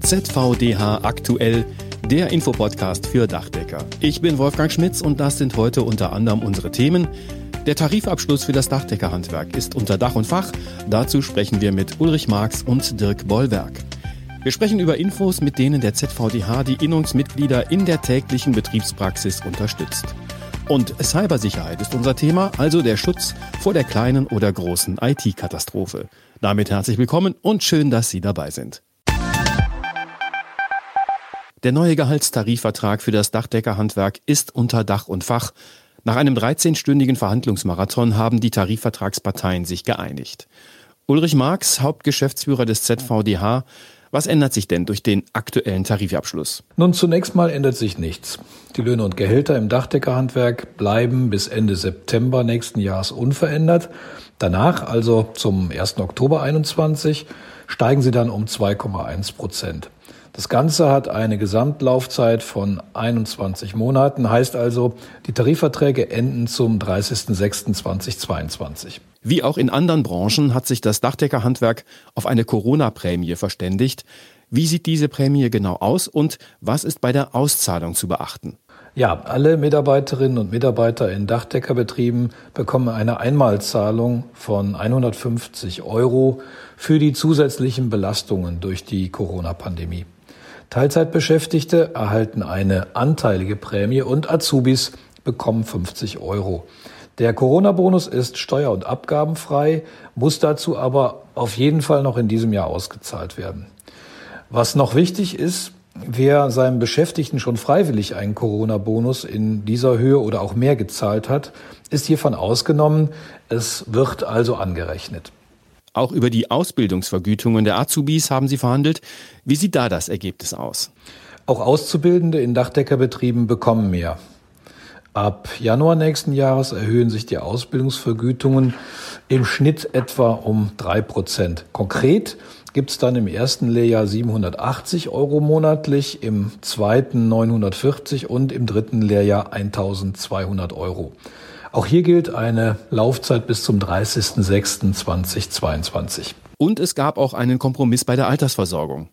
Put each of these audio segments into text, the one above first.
ZVDH aktuell, der Infopodcast für Dachdecker. Ich bin Wolfgang Schmitz und das sind heute unter anderem unsere Themen. Der Tarifabschluss für das Dachdeckerhandwerk ist unter Dach und Fach. Dazu sprechen wir mit Ulrich Marx und Dirk Bollwerk. Wir sprechen über Infos, mit denen der ZVDH die Innungsmitglieder in der täglichen Betriebspraxis unterstützt. Und Cybersicherheit ist unser Thema, also der Schutz vor der kleinen oder großen IT-Katastrophe. Damit herzlich willkommen und schön, dass Sie dabei sind. Der neue Gehaltstarifvertrag für das Dachdeckerhandwerk ist unter Dach und Fach. Nach einem 13-stündigen Verhandlungsmarathon haben die Tarifvertragsparteien sich geeinigt. Ulrich Marx, Hauptgeschäftsführer des ZVDH, was ändert sich denn durch den aktuellen Tarifabschluss? Nun, zunächst mal ändert sich nichts. Die Löhne und Gehälter im Dachdeckerhandwerk bleiben bis Ende September nächsten Jahres unverändert. Danach, also zum 1. Oktober 21, steigen sie dann um 2,1 Prozent. Das Ganze hat eine Gesamtlaufzeit von 21 Monaten, heißt also, die Tarifverträge enden zum 30.06.2022. Wie auch in anderen Branchen hat sich das Dachdeckerhandwerk auf eine Corona-Prämie verständigt. Wie sieht diese Prämie genau aus und was ist bei der Auszahlung zu beachten? Ja, alle Mitarbeiterinnen und Mitarbeiter in Dachdeckerbetrieben bekommen eine Einmalzahlung von 150 Euro für die zusätzlichen Belastungen durch die Corona-Pandemie. Teilzeitbeschäftigte erhalten eine anteilige Prämie und Azubis bekommen 50 Euro. Der Corona-Bonus ist steuer- und abgabenfrei, muss dazu aber auf jeden Fall noch in diesem Jahr ausgezahlt werden. Was noch wichtig ist, Wer seinem Beschäftigten schon freiwillig einen Corona-Bonus in dieser Höhe oder auch mehr gezahlt hat, ist hiervon ausgenommen. Es wird also angerechnet. Auch über die Ausbildungsvergütungen der Azubis haben Sie verhandelt. Wie sieht da das Ergebnis aus? Auch Auszubildende in Dachdeckerbetrieben bekommen mehr. Ab Januar nächsten Jahres erhöhen sich die Ausbildungsvergütungen im Schnitt etwa um drei Prozent. Konkret gibt es dann im ersten Lehrjahr 780 Euro monatlich, im zweiten 940 und im dritten Lehrjahr 1200 Euro. Auch hier gilt eine Laufzeit bis zum 30.06.2022. Und es gab auch einen Kompromiss bei der Altersversorgung.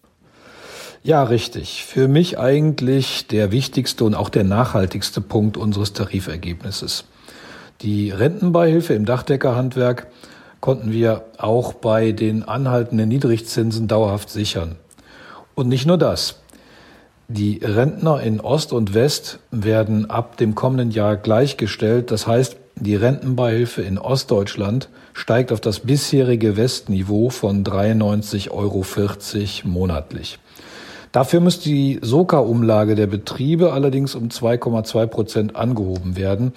Ja, richtig. Für mich eigentlich der wichtigste und auch der nachhaltigste Punkt unseres Tarifergebnisses. Die Rentenbeihilfe im Dachdeckerhandwerk konnten wir auch bei den anhaltenden Niedrigzinsen dauerhaft sichern. Und nicht nur das. Die Rentner in Ost und West werden ab dem kommenden Jahr gleichgestellt. Das heißt, die Rentenbeihilfe in Ostdeutschland steigt auf das bisherige Westniveau von 93,40 Euro monatlich. Dafür muss die Soka-Umlage der Betriebe allerdings um 2,2 Prozent angehoben werden.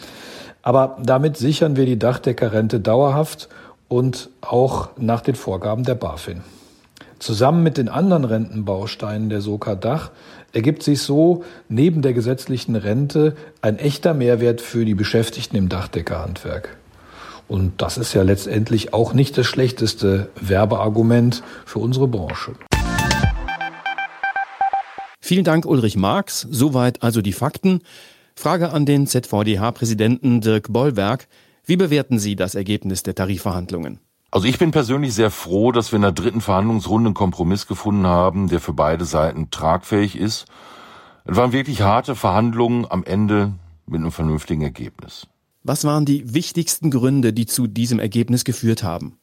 Aber damit sichern wir die Dachdeckerrente dauerhaft und auch nach den Vorgaben der BaFin. Zusammen mit den anderen Rentenbausteinen der Soka Dach ergibt sich so neben der gesetzlichen Rente ein echter Mehrwert für die Beschäftigten im Dachdeckerhandwerk. Und das ist ja letztendlich auch nicht das schlechteste Werbeargument für unsere Branche. Vielen Dank, Ulrich Marx. Soweit also die Fakten. Frage an den ZVDH-Präsidenten Dirk Bollwerk. Wie bewerten Sie das Ergebnis der Tarifverhandlungen? Also ich bin persönlich sehr froh, dass wir in der dritten Verhandlungsrunde einen Kompromiss gefunden haben, der für beide Seiten tragfähig ist. Es waren wirklich harte Verhandlungen am Ende mit einem vernünftigen Ergebnis. Was waren die wichtigsten Gründe, die zu diesem Ergebnis geführt haben?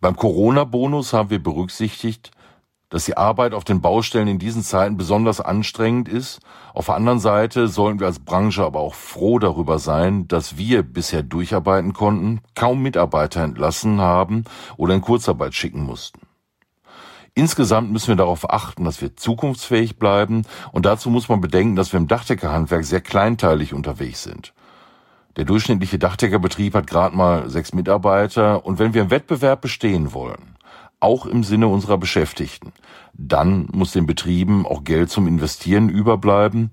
Beim Corona-Bonus haben wir berücksichtigt, dass die Arbeit auf den Baustellen in diesen Zeiten besonders anstrengend ist. Auf der anderen Seite sollen wir als Branche aber auch froh darüber sein, dass wir bisher durcharbeiten konnten, kaum Mitarbeiter entlassen haben oder in Kurzarbeit schicken mussten. Insgesamt müssen wir darauf achten, dass wir zukunftsfähig bleiben und dazu muss man bedenken, dass wir im Dachdeckerhandwerk sehr kleinteilig unterwegs sind. Der durchschnittliche Dachdeckerbetrieb hat gerade mal sechs Mitarbeiter und wenn wir im Wettbewerb bestehen wollen, auch im Sinne unserer Beschäftigten. Dann muss den Betrieben auch Geld zum Investieren überbleiben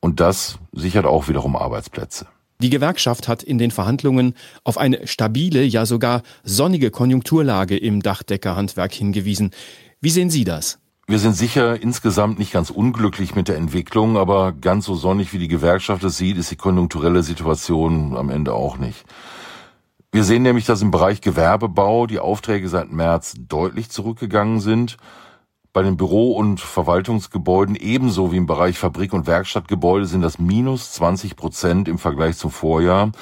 und das sichert auch wiederum Arbeitsplätze. Die Gewerkschaft hat in den Verhandlungen auf eine stabile, ja sogar sonnige Konjunkturlage im Dachdeckerhandwerk hingewiesen. Wie sehen Sie das? Wir sind sicher insgesamt nicht ganz unglücklich mit der Entwicklung, aber ganz so sonnig wie die Gewerkschaft es sieht, ist die konjunkturelle Situation am Ende auch nicht. Wir sehen nämlich, dass im Bereich Gewerbebau die Aufträge seit März deutlich zurückgegangen sind. Bei den Büro- und Verwaltungsgebäuden ebenso wie im Bereich Fabrik- und Werkstattgebäude sind das minus 20 Prozent im Vergleich zum Vorjahr.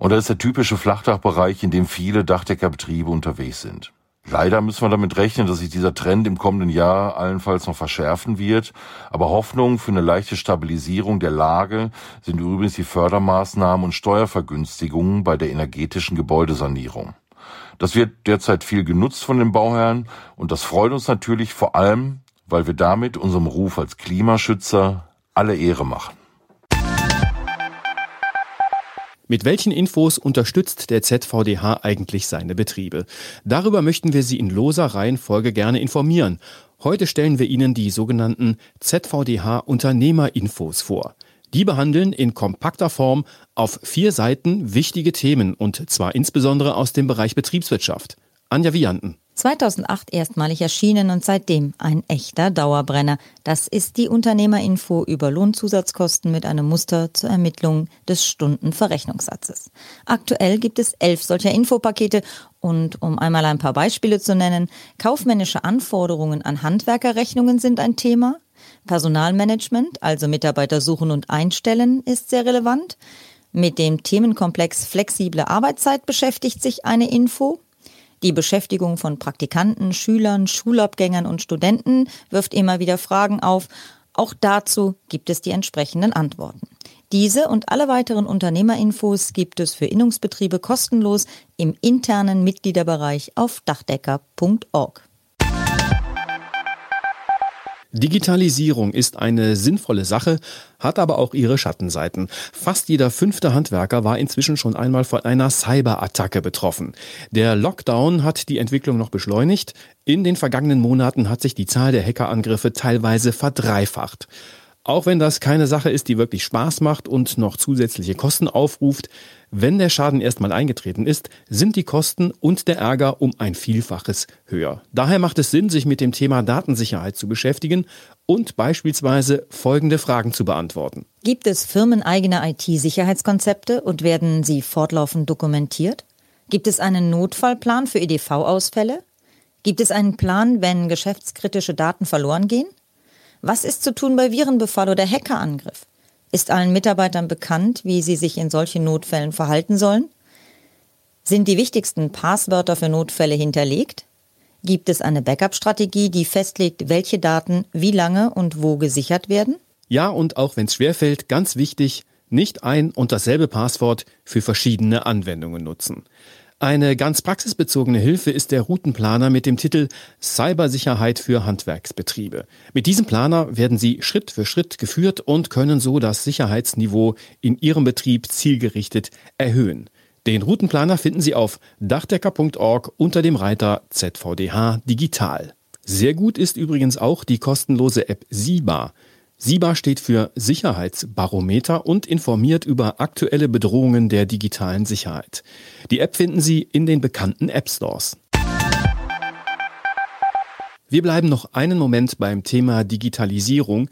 Und das ist der typische Flachdachbereich, in dem viele Dachdeckerbetriebe unterwegs sind. Leider müssen wir damit rechnen, dass sich dieser Trend im kommenden Jahr allenfalls noch verschärfen wird. Aber Hoffnung für eine leichte Stabilisierung der Lage sind übrigens die Fördermaßnahmen und Steuervergünstigungen bei der energetischen Gebäudesanierung. Das wird derzeit viel genutzt von den Bauherren und das freut uns natürlich vor allem, weil wir damit unserem Ruf als Klimaschützer alle Ehre machen. Mit welchen Infos unterstützt der ZVDH eigentlich seine Betriebe? Darüber möchten wir Sie in loser Reihenfolge gerne informieren. Heute stellen wir Ihnen die sogenannten ZVDH Unternehmerinfos vor. Die behandeln in kompakter Form auf vier Seiten wichtige Themen und zwar insbesondere aus dem Bereich Betriebswirtschaft. Anja Vianten. 2008 erstmalig erschienen und seitdem ein echter Dauerbrenner. Das ist die Unternehmerinfo über Lohnzusatzkosten mit einem Muster zur Ermittlung des Stundenverrechnungssatzes. Aktuell gibt es elf solcher Infopakete und um einmal ein paar Beispiele zu nennen, kaufmännische Anforderungen an Handwerkerrechnungen sind ein Thema, Personalmanagement, also Mitarbeiter suchen und einstellen, ist sehr relevant. Mit dem Themenkomplex flexible Arbeitszeit beschäftigt sich eine Info. Die Beschäftigung von Praktikanten, Schülern, Schulabgängern und Studenten wirft immer wieder Fragen auf. Auch dazu gibt es die entsprechenden Antworten. Diese und alle weiteren Unternehmerinfos gibt es für Innungsbetriebe kostenlos im internen Mitgliederbereich auf dachdecker.org. Digitalisierung ist eine sinnvolle Sache, hat aber auch ihre Schattenseiten. Fast jeder fünfte Handwerker war inzwischen schon einmal von einer Cyberattacke betroffen. Der Lockdown hat die Entwicklung noch beschleunigt. In den vergangenen Monaten hat sich die Zahl der Hackerangriffe teilweise verdreifacht. Auch wenn das keine Sache ist, die wirklich Spaß macht und noch zusätzliche Kosten aufruft, wenn der Schaden erstmal eingetreten ist, sind die Kosten und der Ärger um ein Vielfaches höher. Daher macht es Sinn, sich mit dem Thema Datensicherheit zu beschäftigen und beispielsweise folgende Fragen zu beantworten. Gibt es firmeneigene IT-Sicherheitskonzepte und werden sie fortlaufend dokumentiert? Gibt es einen Notfallplan für EDV-Ausfälle? Gibt es einen Plan, wenn geschäftskritische Daten verloren gehen? Was ist zu tun bei Virenbefall oder Hackerangriff? Ist allen Mitarbeitern bekannt, wie sie sich in solchen Notfällen verhalten sollen? Sind die wichtigsten Passwörter für Notfälle hinterlegt? Gibt es eine Backup-Strategie, die festlegt, welche Daten wie lange und wo gesichert werden? Ja, und auch wenn es schwerfällt, ganz wichtig, nicht ein und dasselbe Passwort für verschiedene Anwendungen nutzen. Eine ganz praxisbezogene Hilfe ist der Routenplaner mit dem Titel Cybersicherheit für Handwerksbetriebe. Mit diesem Planer werden Sie Schritt für Schritt geführt und können so das Sicherheitsniveau in Ihrem Betrieb zielgerichtet erhöhen. Den Routenplaner finden Sie auf dachdecker.org unter dem Reiter ZVDH Digital. Sehr gut ist übrigens auch die kostenlose App SIBA. SIBA steht für Sicherheitsbarometer und informiert über aktuelle Bedrohungen der digitalen Sicherheit. Die App finden Sie in den bekannten App Stores. Wir bleiben noch einen Moment beim Thema Digitalisierung.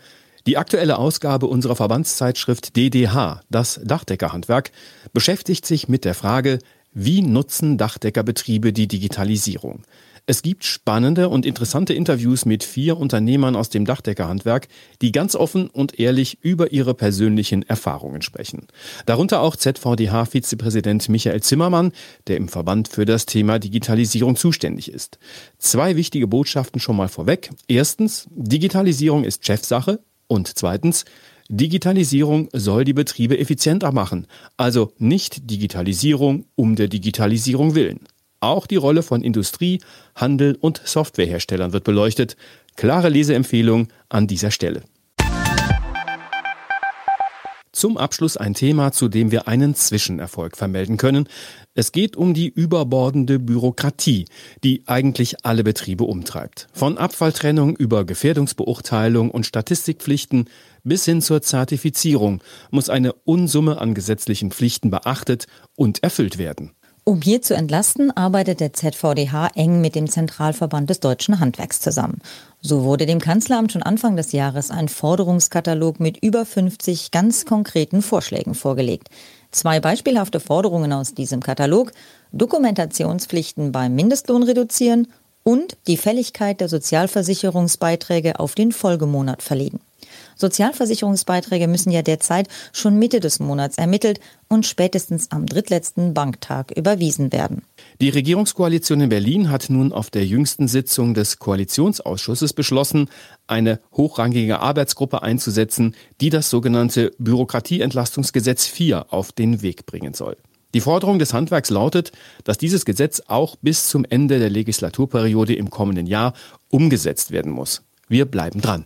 Die aktuelle Ausgabe unserer Verbandszeitschrift DDH, das Dachdeckerhandwerk, beschäftigt sich mit der Frage, wie nutzen Dachdeckerbetriebe die Digitalisierung? Es gibt spannende und interessante Interviews mit vier Unternehmern aus dem Dachdeckerhandwerk, die ganz offen und ehrlich über ihre persönlichen Erfahrungen sprechen. Darunter auch ZVDH-Vizepräsident Michael Zimmermann, der im Verband für das Thema Digitalisierung zuständig ist. Zwei wichtige Botschaften schon mal vorweg. Erstens, Digitalisierung ist Chefsache. Und zweitens, Digitalisierung soll die Betriebe effizienter machen. Also nicht Digitalisierung um der Digitalisierung willen. Auch die Rolle von Industrie, Handel und Softwareherstellern wird beleuchtet. Klare Leseempfehlung an dieser Stelle. Zum Abschluss ein Thema, zu dem wir einen Zwischenerfolg vermelden können. Es geht um die überbordende Bürokratie, die eigentlich alle Betriebe umtreibt. Von Abfalltrennung über Gefährdungsbeurteilung und Statistikpflichten bis hin zur Zertifizierung muss eine Unsumme an gesetzlichen Pflichten beachtet und erfüllt werden. Um hier zu entlasten, arbeitet der ZVDH eng mit dem Zentralverband des deutschen Handwerks zusammen. So wurde dem Kanzleramt schon Anfang des Jahres ein Forderungskatalog mit über 50 ganz konkreten Vorschlägen vorgelegt. Zwei beispielhafte Forderungen aus diesem Katalog Dokumentationspflichten beim Mindestlohn reduzieren und die Fälligkeit der Sozialversicherungsbeiträge auf den Folgemonat verlegen. Sozialversicherungsbeiträge müssen ja derzeit schon Mitte des Monats ermittelt und spätestens am drittletzten Banktag überwiesen werden. Die Regierungskoalition in Berlin hat nun auf der jüngsten Sitzung des Koalitionsausschusses beschlossen, eine hochrangige Arbeitsgruppe einzusetzen, die das sogenannte Bürokratieentlastungsgesetz 4 auf den Weg bringen soll. Die Forderung des Handwerks lautet, dass dieses Gesetz auch bis zum Ende der Legislaturperiode im kommenden Jahr umgesetzt werden muss. Wir bleiben dran.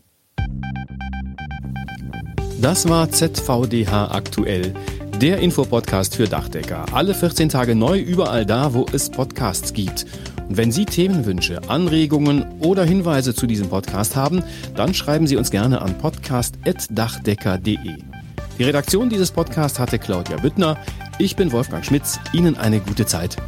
Das war ZVDH aktuell, der Infopodcast für Dachdecker. Alle 14 Tage neu, überall da, wo es Podcasts gibt. Und wenn Sie Themenwünsche, Anregungen oder Hinweise zu diesem Podcast haben, dann schreiben Sie uns gerne an podcast.dachdecker.de. Die Redaktion dieses Podcasts hatte Claudia Büttner. Ich bin Wolfgang Schmitz. Ihnen eine gute Zeit.